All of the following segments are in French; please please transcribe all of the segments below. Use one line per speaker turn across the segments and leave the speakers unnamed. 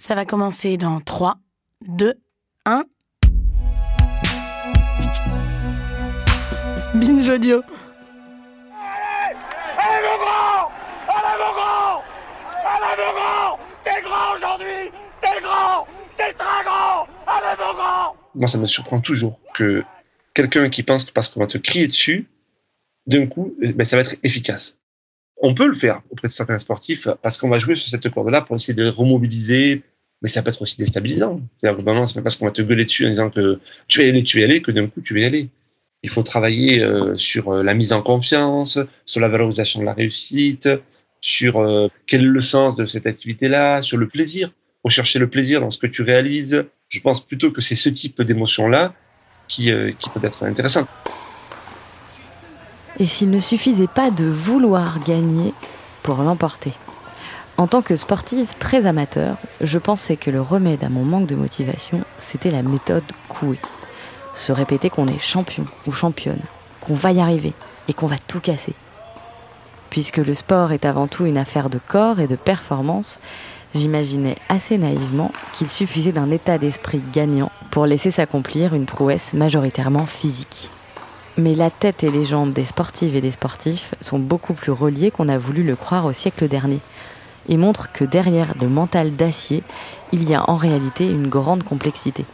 Ça va commencer dans 3, 2, 1. Binge audio.
Allez Allez mon grand! Allez mon grand! Allez mon grand! T'es grand aujourd'hui! T'es grand! T'es très grand! Allez mon grand!
Moi, ça me surprend toujours que quelqu'un qui pense que parce qu'on va te crier dessus, d'un coup, ben, ça va être efficace. On peut le faire auprès de certains sportifs parce qu'on va jouer sur cette corde-là pour essayer de remobiliser, mais ça peut être aussi déstabilisant. C'est-à-dire que c'est pas parce qu'on va te gueuler dessus en disant que tu vas y aller, tu vas y aller, que d'un coup, tu vas y aller. Il faut travailler euh, sur euh, la mise en confiance, sur la valorisation de la réussite, sur euh, quel est le sens de cette activité-là, sur le plaisir. Rechercher le plaisir dans ce que tu réalises. Je pense plutôt que c'est ce type d'émotion-là qui, qui peut être intéressant.
Et s'il ne suffisait pas de vouloir gagner pour l'emporter en tant que sportive très amateur, je pensais que le remède à mon manque de motivation, c'était la méthode Coué. Se répéter qu'on est champion ou championne, qu'on va y arriver et qu'on va tout casser. Puisque le sport est avant tout une affaire de corps et de performance, j'imaginais assez naïvement qu'il suffisait d'un état d'esprit gagnant pour laisser s'accomplir une prouesse majoritairement physique. Mais la tête et les jambes des sportives et des sportifs sont beaucoup plus reliées qu'on a voulu le croire au siècle dernier, et montre que derrière le mental d'acier, il y a en réalité une grande complexité.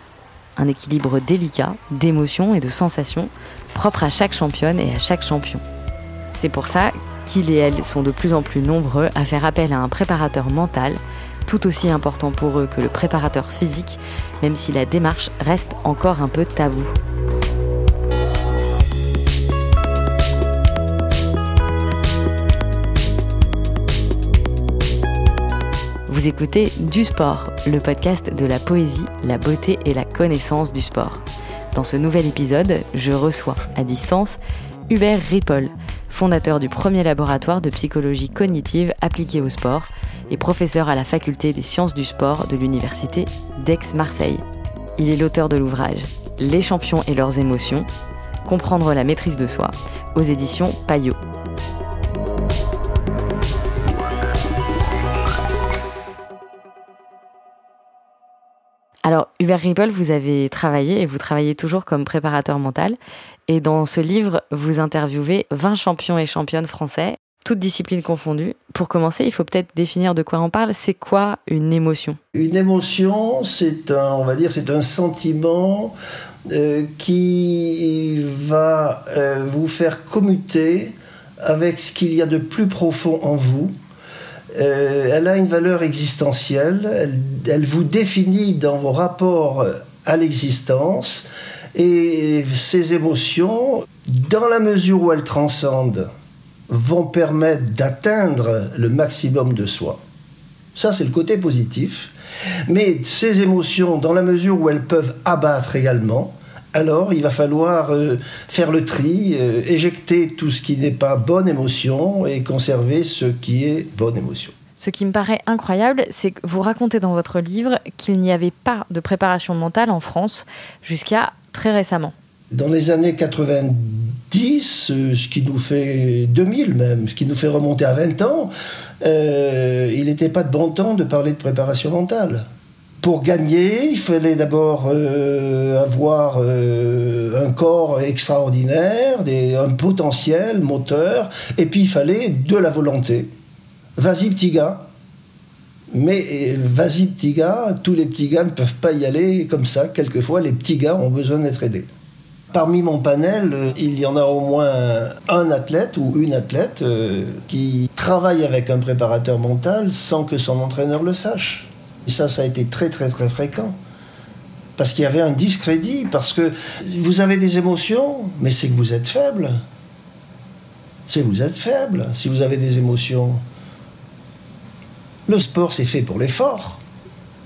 Un équilibre délicat d'émotions et de sensations propre à chaque championne et à chaque champion. C'est pour ça qu'ils et elles sont de plus en plus nombreux à faire appel à un préparateur mental, tout aussi important pour eux que le préparateur physique, même si la démarche reste encore un peu tabou. Vous écoutez Du Sport, le podcast de la poésie, la beauté et la connaissance du sport. Dans ce nouvel épisode, je reçois à distance Hubert Ripoll, fondateur du premier laboratoire de psychologie cognitive appliquée au sport et professeur à la faculté des sciences du sport de l'université d'Aix-Marseille. Il est l'auteur de l'ouvrage Les champions et leurs émotions, comprendre la maîtrise de soi, aux éditions Payot. Alors, Hubert Ripple, vous avez travaillé et vous travaillez toujours comme préparateur mental. Et dans ce livre, vous interviewez 20 champions et championnes français, toutes disciplines confondues. Pour commencer, il faut peut-être définir de quoi on parle. C'est quoi une émotion?
Une émotion, c'est un, on va dire, c'est un sentiment euh, qui va euh, vous faire commuter avec ce qu'il y a de plus profond en vous euh, elle a une valeur existentielle, elle, vous définit dans vos rapports à l'existence et ces émotions, dans la mesure où elles transcendent, vont permettre d'atteindre le maximum de soi. Ça, c'est le côté positif. Mais ces émotions, dans la mesure où elles peuvent abattre également, alors il va falloir euh, faire le tri, euh, éjecter tout ce qui n'est pas bonne émotion et conserver ce qui est bonne émotion.
Ce qui me paraît incroyable, c'est que vous racontez dans votre livre qu'il n'y avait pas de préparation mentale en France jusqu'à très récemment.
Dans les années 90, euh, ce qui nous fait 2000 même, ce qui nous fait remonter à 20 ans, il n'était pas de bon temps de parler de préparation mentale. Pour gagner, il fallait d'abord euh, avoir euh, un corps extraordinaire, un potentiel moteur, et puis il fallait de la volonté. Vas-y petit gars. Mais euh, vas-y petit gars, tous les petits gars ne peuvent pas y aller comme ça. Quelquefois, les petits gars ont besoin d'être aidés. Parmi mon panel, il y en a au moins un athlète ou une athlète qui travaille avec un préparateur mental sans que son entraîneur le sache. Et ça, ça a été très très très fréquent. Parce qu'il y avait un discrédit, parce que vous avez des émotions, mais c'est que vous êtes faible. C'est vous êtes faible si vous avez des émotions. Le sport, c'est fait pour les forts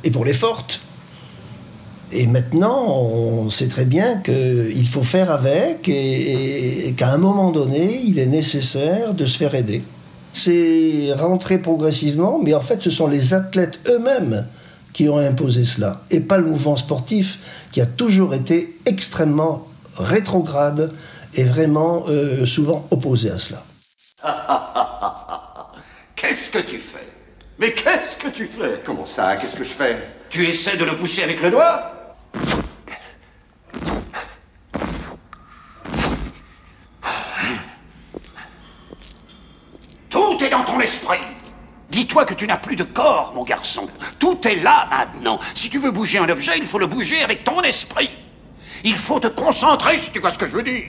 et pour les fortes. Et maintenant, on sait très bien qu'il faut faire avec et qu'à un moment donné, il est nécessaire de se faire aider c'est rentré progressivement, mais en fait, ce sont les athlètes eux-mêmes qui ont imposé cela, et pas le mouvement sportif qui a toujours été extrêmement rétrograde et vraiment euh, souvent opposé à cela.
Qu'est-ce que tu fais?
Mais qu'est-ce que tu fais?
Comment ça? Qu'est-ce que je fais?
Tu essaies de le pousser avec le doigt Tout est dans ton esprit. Dis-toi que tu n'as plus de corps, mon garçon. Tout est là maintenant. Si tu veux bouger un objet, il faut le bouger avec ton esprit. Il faut te concentrer, si tu vois ce que je veux dire.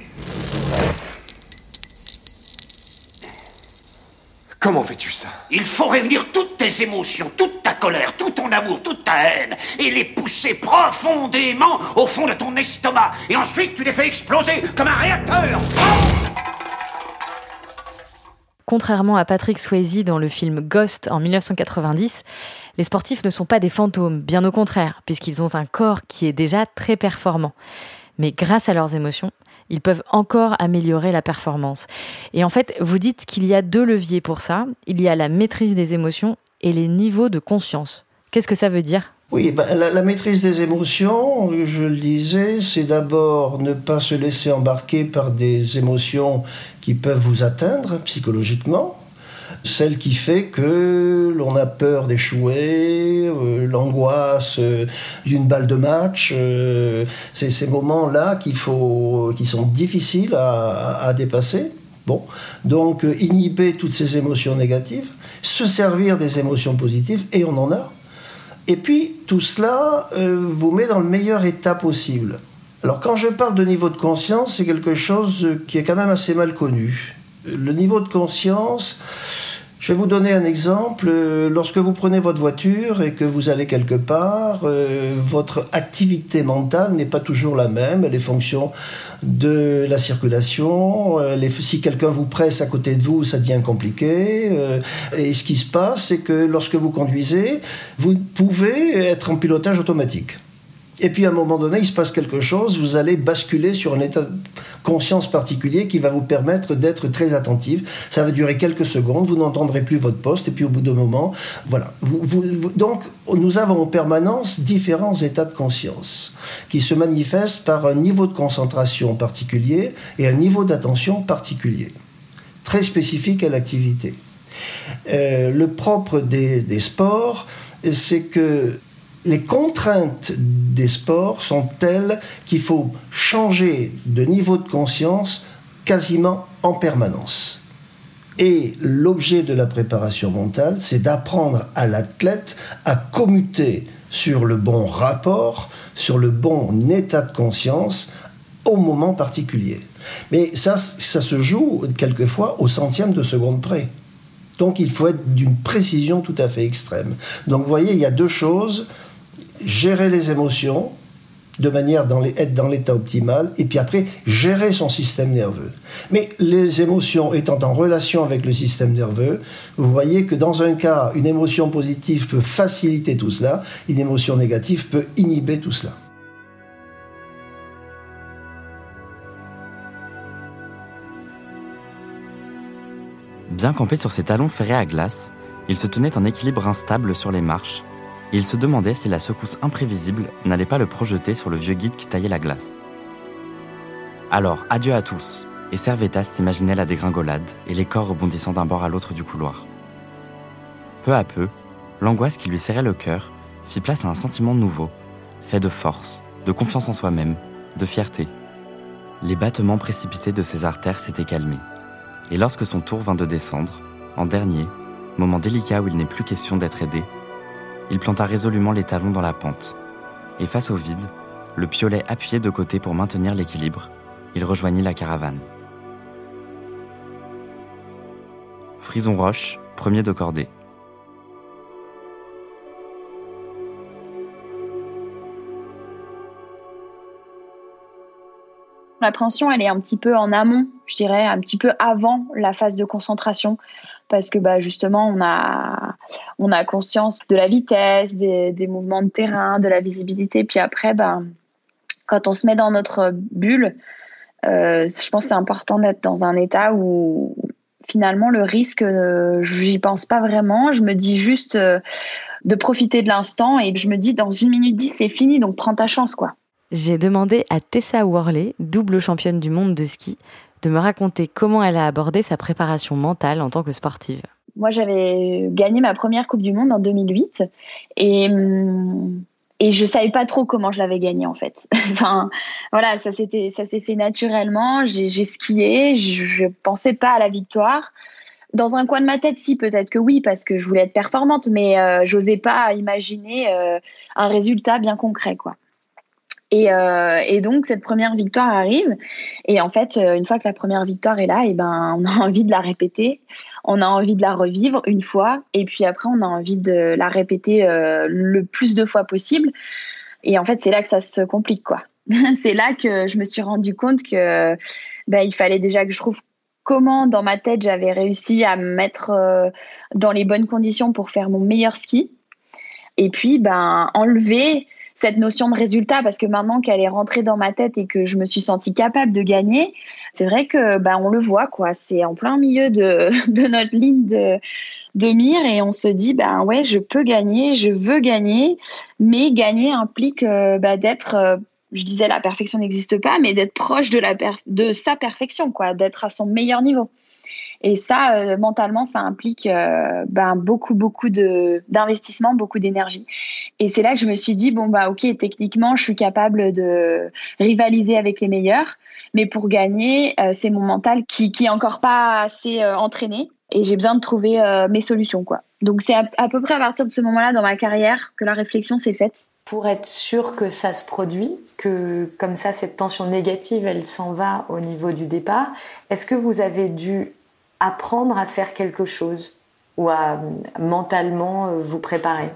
Comment fais-tu ça?
Il faut réunir toutes tes émotions, toute ta colère, tout ton amour, toute ta haine, et les pousser profondément au fond de ton estomac. Et ensuite, tu les fais exploser comme un réacteur.
Contrairement à Patrick Swayze dans le film Ghost en 1990, les sportifs ne sont pas des fantômes, bien au contraire, puisqu'ils ont un corps qui est déjà très performant. Mais grâce à leurs émotions, ils peuvent encore améliorer la performance. Et en fait, vous dites qu'il y a deux leviers pour ça. Il y a la maîtrise des émotions et les niveaux de conscience. Qu'est-ce que ça veut dire?
Oui, ben, la, maîtrise des émotions, je le disais, c'est d'abord ne pas se laisser embarquer par des émotions qui peuvent vous atteindre psychologiquement. Celle qui fait que l'on a peur d'échouer, euh, l'angoisse euh, d'une balle de match, euh, c'est ces moments-là qui sont difficiles à, à, dépasser. Bon, donc inhiber toutes ces émotions négatives, se servir des émotions positives, et on en a. Et puis tout cela euh, vous met dans le meilleur état possible. Alors quand je parle de niveau de conscience, c'est quelque chose qui est quand même assez mal connu. Le niveau de conscience, je vais vous donner un exemple. Lorsque vous prenez votre voiture et que vous allez quelque part, euh, votre activité mentale n'est pas toujours la même. Elle est fonction de la circulation. Si quelqu'un vous presse à côté de vous, ça devient compliqué. Euh, et ce qui se passe, c'est que lorsque vous conduisez, vous pouvez être en pilotage automatique. Et puis à un moment donné, il se passe quelque chose, vous allez basculer sur un état de conscience particulier qui va vous permettre d'être très attentif. Ça va durer quelques secondes, vous n'entendrez plus votre poste, et puis au bout d'un moment, voilà. Donc nous avons en permanence différents états de conscience qui se manifestent par un niveau de concentration particulier et un niveau d'attention particulier, très spécifique à l'activité. Euh, le propre des sports, c'est que les contraintes des sports sont telles qu'il faut changer de niveau de conscience quasiment en permanence. Et l'objet de la préparation mentale, c'est d'apprendre à l'athlète à commuter sur le bon rapport, sur le bon état de conscience au moment particulier. Mais ça, ça se joue quelquefois au centième de seconde près. Donc il faut être d'une précision tout à fait extrême. Donc vous voyez, il y a deux choses gérer les émotions de manière dans les, être dans l'état optimal, et puis après gérer son système nerveux. Mais les émotions étant en relation avec le système nerveux, vous voyez que dans un cas, une émotion positive peut faciliter tout cela, une émotion négative peut inhiber tout cela.
Bien campé sur ses talons ferrés à glace, il se tenait en équilibre instable sur les marches il se demandait si la secousse imprévisible n'allait pas le projeter sur le vieux guide qui taillait la glace. Alors, adieu à tous, et Servetas s'imaginait la dégringolade et les corps rebondissant d'un bord à l'autre du couloir. Peu à peu, l'angoisse qui lui serrait le cœur fit place à un sentiment nouveau, fait de force, de confiance en soi-même, de fierté. Les battements précipités de ses artères s'étaient calmés, et lorsque son tour vint de descendre, en dernier, moment délicat où il n'est plus question d'être aidé, il planta résolument les talons dans la pente. Et face au vide, le piolet appuyé de côté pour maintenir l'équilibre, il rejoignit la caravane. Frison Roche, premier de cordée.
L'appréhension, elle est un petit peu en amont, je dirais, un petit peu avant la phase de concentration parce que bah, justement, on a, on a conscience de la vitesse, des, des mouvements de terrain, de la visibilité. Puis après, bah, quand on se met dans notre bulle, euh, je pense que c'est important d'être dans un état où finalement le risque, euh, j'y pense pas vraiment. Je me dis juste euh, de profiter de l'instant et je me dis dans une minute dix, c'est fini, donc prends ta chance, quoi.
J'ai demandé à Tessa Worley, double championne du monde de ski, de me raconter comment elle a abordé sa préparation mentale en tant que sportive.
Moi, j'avais gagné ma première Coupe du Monde en 2008 et hum, et je savais pas trop comment je l'avais gagné en fait. enfin voilà, ça ça s'est fait naturellement. J'ai skié, je, je pensais pas à la victoire. Dans un coin de ma tête, si peut-être que oui, parce que je voulais être performante, mais euh, j'osais pas imaginer euh, un résultat bien concret quoi. Et, euh, et, donc cette première victoire arrive. Et en fait euh, une fois que la première victoire est là et eh ben on a envie de la répéter. On a envie de la revivre une fois. Et puis après on a envie de la répéter euh, le plus de fois possible. Et en fait c'est là que ça se complique quoi. C'est là que je me suis rendu compte que ben, il fallait déjà que je trouve comment dans ma tête j'avais réussi à me mettre dans les bonnes conditions pour faire mon meilleur ski. Et puis ben enlever cette notion de résultat parce que maintenant qu'elle est rentrée dans ma tête et que je me suis sentie capable de gagner, c'est vrai que bah, on le voit quoi, c'est en plein milieu de, de notre ligne de, mire et on se dit ben ouais je peux gagner, je veux gagner, mais gagner implique euh, bah, d'être euh, je disais la perfection n'existe pas, mais d'être proche de, la de sa perfection, quoi, d'être à son meilleur niveau. Et ça, euh, mentalement, ça implique euh, ben, beaucoup, beaucoup d'investissement, beaucoup d'énergie. Et c'est là que je me suis dit, bon, bah, ok, techniquement, je suis capable de rivaliser avec les meilleurs, mais pour gagner, euh, c'est mon mental qui, qui encore pas assez entraîné et j'ai besoin de trouver mes solutions, quoi. Donc, c'est à, à, peu près à partir de ce moment-là dans ma carrière que la réflexion s'est faite.
Pour être sûr que ça se produit, que comme ça, cette tension négative, elle s'en va au niveau du départ, est-ce que vous avez dû apprendre à faire quelque chose ou à mentalement euh, vous préparer.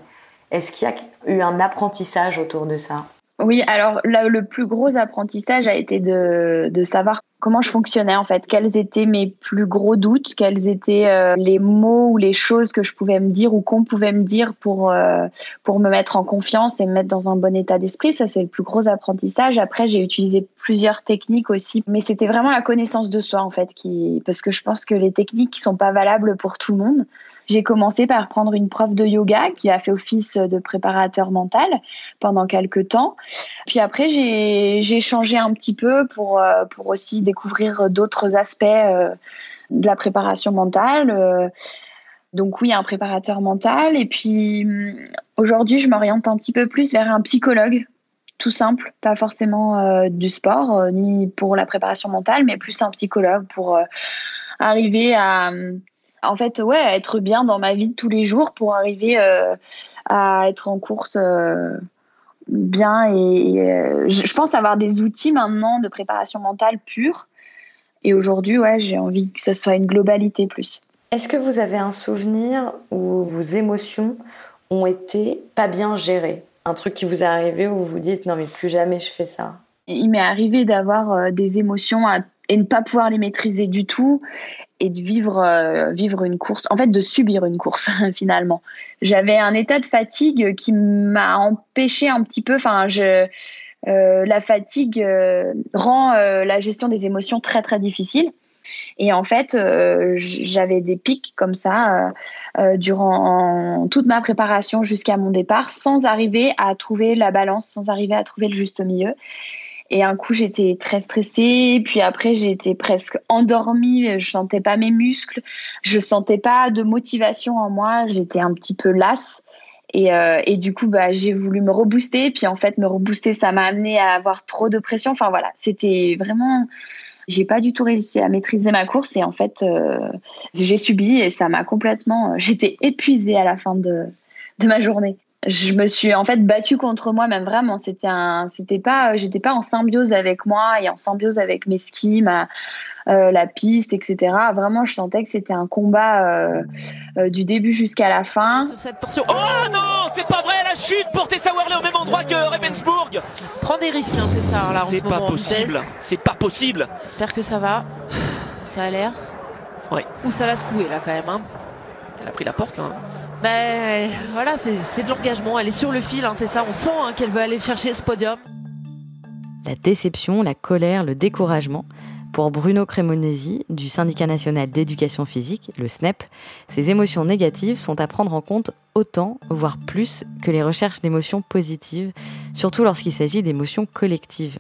Est-ce qu'il y a eu un apprentissage autour de ça?
Oui, alors le plus gros apprentissage a été de savoir comment je fonctionnais en fait, quels étaient mes plus gros doutes, quels étaient euh, les mots ou les choses que je pouvais me dire ou qu'on pouvait me dire pour euh, pour me mettre en confiance et me mettre dans un bon état d'esprit? Ça c'est le plus gros apprentissage. Après j'ai utilisé plusieurs techniques aussi, mais c'était vraiment la connaissance de soi en fait qui parce que je pense que les techniques sont pas valables pour tout le monde. J'ai commencé par prendre une prof de yoga qui a fait office de préparateur mental pendant quelques temps. Puis après, j'ai changé un petit peu pour, euh, pour aussi découvrir d'autres aspects euh, de la préparation mentale. Euh, donc oui, un préparateur mental. Et puis hum, aujourd'hui, je m'oriente un petit peu plus vers un psychologue, tout simple, pas forcément du sport, ni pour la préparation mentale, mais plus un psychologue pour arriver à hum, en fait, ouais, être bien dans ma vie de tous les jours pour arriver euh, à être en course euh, bien. Et, euh, je, pense avoir des outils maintenant de préparation mentale pure. Et aujourd'hui, ouais, j'ai envie que ce soit une globalité plus.
Est-ce que vous avez un souvenir où vos émotions ont été pas bien gérées? Un truc qui vous est arrivé où vous vous dites non mais plus jamais je fais ça
Il m'est arrivé d'avoir des émotions et ne pas pouvoir les maîtriser du tout et de vivre, euh, vivre une course, en fait de subir une course finalement. J'avais un état de fatigue qui m'a empêché un petit peu, enfin je, euh, la fatigue euh, rend la gestion des émotions très très difficile. Et en fait, j'avais des pics comme ça durant toute ma préparation jusqu'à mon départ, sans arriver à trouver la balance, sans arriver à trouver le juste milieu. Et un coup, j'étais très stressée. Puis après, j'étais presque endormie. Je sentais pas mes muscles. Je sentais pas de motivation en moi. J'étais un petit peu lasse. Et, euh, et du coup, bah, j'ai voulu me rebooster. Puis en fait, me rebooster, ça m'a amené à avoir trop de pression. Enfin voilà, c'était vraiment. J'ai pas du tout réussi à maîtriser ma course. Et en fait, euh, j'ai subi et ça m'a complètement. J'étais épuisée à la fin de, de ma journée je me suis en fait battue contre moi-même vraiment. C'était un, c'était pas, j'étais pas en symbiose avec moi et en symbiose avec mes skis, ma, euh, la piste, etc. Vraiment, je sentais que c'était un combat euh, euh, du début jusqu'à la fin.
Sur cette portion. Oh non, c'est pas vrai, la chute pour Tessa Worley au même endroit que Ravensburg.
Prends des risques, hein, Tessa. Là,
c'est pas possible. C'est pas possible.
J'espère que ça va. Ça a l'air.
Ouais.
Ou ça l'a secoué là quand même. Hein.
Elle a pris la porte là.
Ben voilà, c'est de l'engagement. Elle est sur le fil, hein, Tessa. On sent hein, qu'elle veut aller chercher ce podium.
La déception, la colère, le découragement. Pour Bruno Cremonesi, du Syndicat national d'éducation physique, le SNEP, ces émotions négatives sont à prendre en compte autant, voire plus, que les recherches d'émotions positives, surtout lorsqu'il s'agit d'émotions collectives.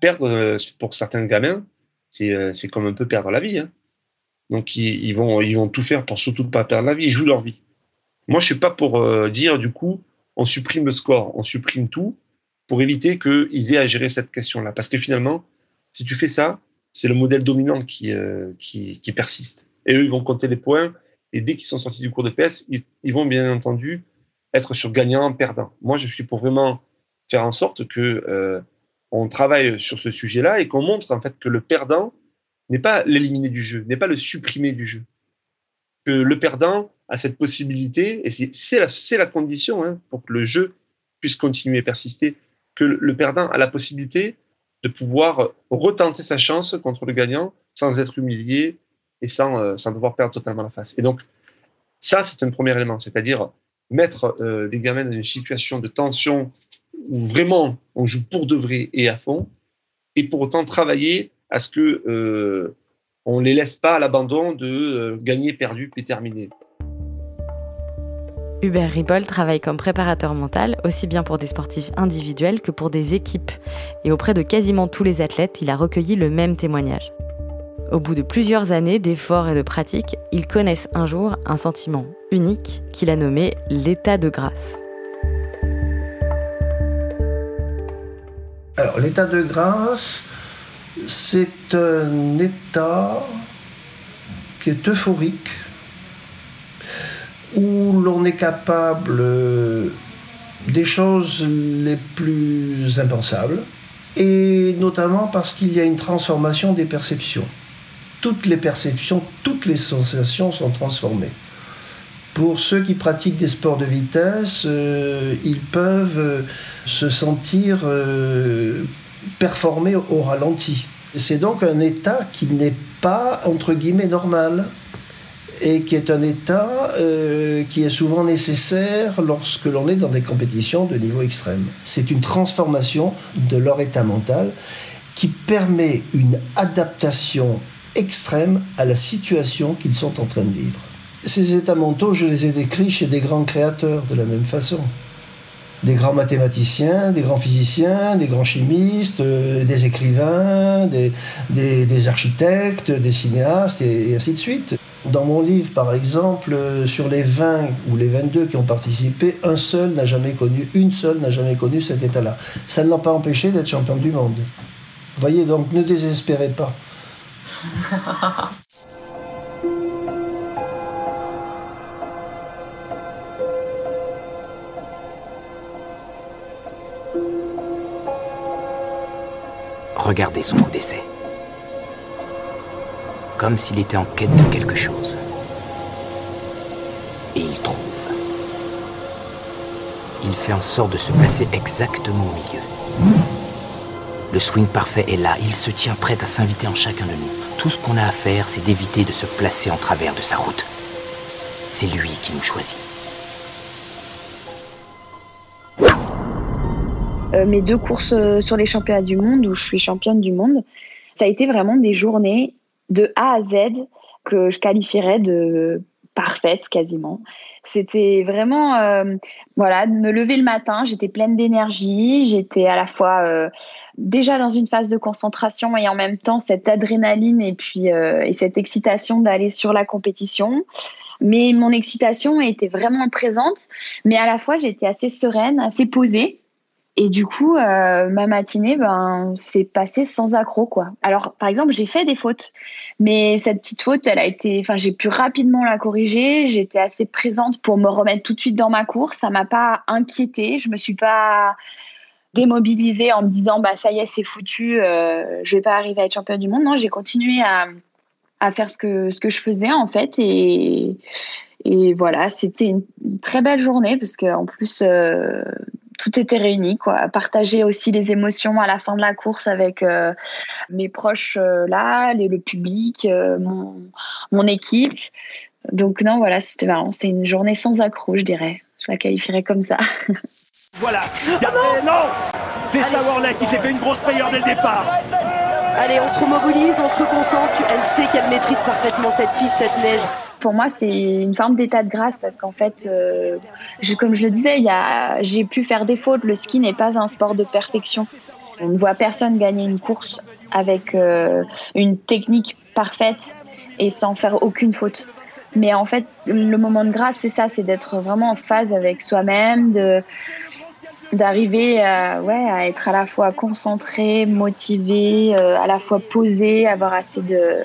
perdre, euh, pour certains gamins, c'est c'est comme un peu perdre la vie. hein. Donc, ils, vont, ils vont tout faire pour surtout pas perdre la vie. Ils jouent leur vie. Moi, je suis pas pour euh, dire, du coup, on supprime le score, on supprime tout pour éviter qu'ils aient à gérer cette question-là. Parce que finalement, si tu fais ça, c'est le modèle dominant qui, euh, qui, persiste. Et eux, ils vont compter les points. Et dès qu'ils sont sortis du cours de PS, ils, vont bien entendu être sur gagnant, perdant. Moi, je suis pour vraiment faire en sorte que euh, on travaille sur ce sujet-là et qu'on montre en fait que le perdant n'est pas l'éliminer du jeu, n'est pas le supprimer du jeu. Que le perdant a cette possibilité, et c'est- la, condition hein, pour que le jeu puisse continuer et persister, que le le perdant a la possibilité de pouvoir retenter sa chance contre le gagnant sans être humilié et sans, euh, sans devoir perdre totalement la face. Et donc, ça, c'est un premier élément, c'est-à-dire mettre euh, des gamins dans une situation de tension où vraiment on joue pour de vrai et à fond, et pour autant travailler à ce que euh, on les laisse pas à l'abandon de euh, gagner, perdu, puis terminé.
Hubert Ribol travaille comme préparateur mental, aussi bien pour des sportifs individuels que pour des équipes. Et auprès de quasiment tous les athlètes, il a recueilli le même témoignage. Au bout de plusieurs années d'efforts et de pratiques, ils connaissent un jour un sentiment unique qu'il a nommé l'état de grâce.
Alors, l'état de grâce, c'est un état qui est euphorique, où l'on est capable des choses les plus impensables, et notamment parce qu'il y a une transformation des perceptions. Toutes les perceptions, toutes les sensations sont transformées. Pour ceux qui pratiquent des sports de vitesse, euh, ils peuvent euh, se sentir euh, performer au ralenti. C'est donc un état qui n'est pas, entre guillemets, normal et qui est un état qui est souvent nécessaire lorsque l'on est dans des compétitions de niveau extrême. C'est une transformation de leur état mental qui permet une adaptation extrême à la situation qu'ils sont en train de vivre. Ces états mentaux, je les ai décrits chez des grands créateurs de la même façon. Des grands mathématiciens, des grands physiciens, des grands chimistes, euh, des écrivains, des, des- des architectes, des cinéastes, et, ainsi de suite. Dans mon livre, par exemple, euh, sur les 20 ou les 22 qui ont participé, un seul n'a jamais connu, une seule n'a jamais connu cet état-là. Ça ne l'a pas empêché d'être champion du monde. Vous voyez, donc ne désespérez pas.
Regardez son coup d'essai. Comme s'il était en quête de quelque chose. Et il trouve. Il fait en sorte de se placer exactement au milieu. Le swing parfait est là, il se tient prêt à s'inviter en chacun de nous. Tout ce qu'on a à faire, c'est d'éviter de se placer en travers de sa route. C'est lui qui nous choisit.
Mes deux courses euh, sur les championnats du monde où je suis championne du monde, ça a été vraiment des journées de A à Z que je qualifierais de parfaites quasiment. C'était vraiment, euh, voilà, de me lever le matin, j'étais pleine d'énergie, j'étais à la fois euh, déjà dans une phase de concentration et en même temps cette adrénaline et puis euh, et cette excitation d'aller sur la compétition. Mais mon excitation était vraiment présente, mais à la fois j'étais assez sereine, assez posée. Et du coup, euh, ma matinée, ben, s'est passée sans accroc, quoi. Alors, par exemple, j'ai fait des fautes, mais cette petite faute, elle a été, enfin, j'ai pu rapidement la corriger. J'étais assez présente pour me remettre tout de suite dans ma course. Ça m'a pas inquiétée. Je me suis pas démobilisée en me disant, bah, ça y est, c'est foutu, euh, je vais pas arriver à être championne du monde. Non, j'ai continué à, à faire ce que, ce que je faisais, en fait, et, et voilà, c'était une très belle journée parce qu'en plus, euh, tout était réuni, quoi. Partager aussi les émotions à la fin de la course avec euh, mes proches euh, là, les- le public, euh, mon, mon équipe. Donc non, voilà, c'était marrant. C'était une journée sans accroc, je dirais. Je la qualifierais comme ça.
Voilà. Regardez, non Tessa Worley qui s'est fait une grosse frayeur dès le départ.
Allez, on se remobilise, on se reconcentre. Elle sait qu'elle maîtrise parfaitement cette piste, cette neige.
Pour moi, c'est une forme d'état de grâce parce qu'en fait, euh, comme je le disais, j'ai pu faire des fautes. Le ski n'est pas un sport de perfection. On ne voit personne gagner une course avec euh, une technique parfaite et sans faire aucune faute. Mais en fait, le moment de grâce, c'est ça, c'est d'être vraiment en phase avec soi-même, de d'arriver à, ouais, à être à la fois concentré, motivé, euh, à la fois posé, avoir assez de,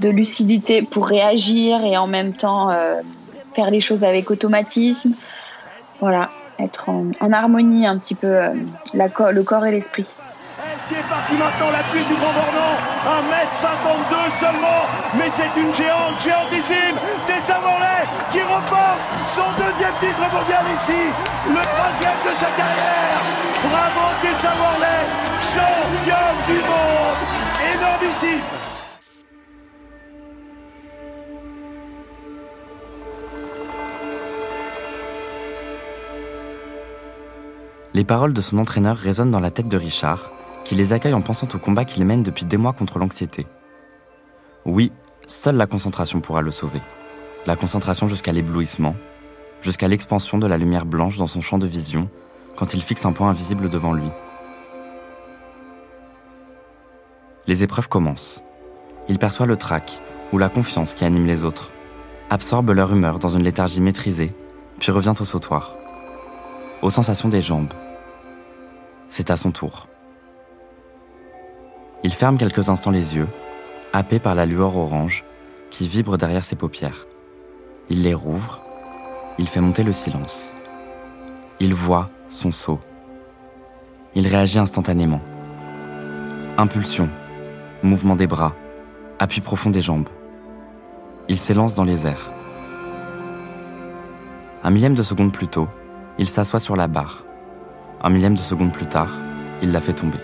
de lucidité pour réagir et en même temps euh, faire les choses avec automatisme. Voilà, être en, en harmonie un petit peu, euh, la, le corps et l'esprit
qui est parti maintenant la pluie du Grand Bornand. 1m52 seulement, mais c'est une géante, géantissime. Son deuxième titre mondial ici, le troisième de sa carrière. Bravo Tessa Morlaix, championne du monde. Énormissime.
Les paroles de son entraîneur résonnent dans la tête de Richard, qui les accueille en pensant au combat qu'il mène depuis des mois contre l'anxiété. Oui, seule la concentration pourra le sauver. La concentration jusqu'à l'éblouissement, jusqu'à l'expansion de la lumière blanche dans son champ de vision, quand il fixe un point invisible devant lui. Les épreuves commencent. Il perçoit le trac, ou la confiance qui anime les autres, absorbe leur humeur dans une léthargie maîtrisée, puis revient au sautoir. Aux sensations des jambes. C'est à son tour. Il ferme quelques instants les yeux, happé par la lueur orange qui vibre derrière ses paupières. Il les rouvre, il fait monter le silence. Il voit son saut. Il réagit instantanément. Impulsion, mouvement des bras, appui profond des jambes. Il s'élance dans les airs. Un millième de seconde plus tôt, il s'assoit sur la barre. Un millième de seconde plus tard, il la fait tomber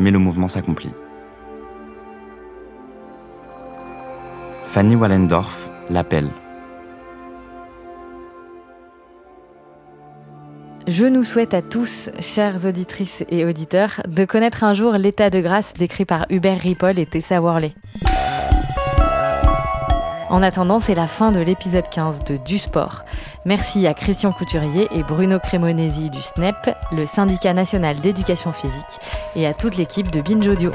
mais le mouvement s'accomplit. Fanny Wallendorf l'appelle.
Je nous souhaite à tous, chères auditrices et auditeurs, de connaître un jour l'état de grâce décrit par Hubert Ripoll et Tessa Worley. En attendant, c'est la fin de l'épisode 15 de Du Sport. Merci à Christian Couturier et Bruno Cremonesi du SNEP, le syndicat national d'éducation physique, et à toute l'équipe de Binge Audio.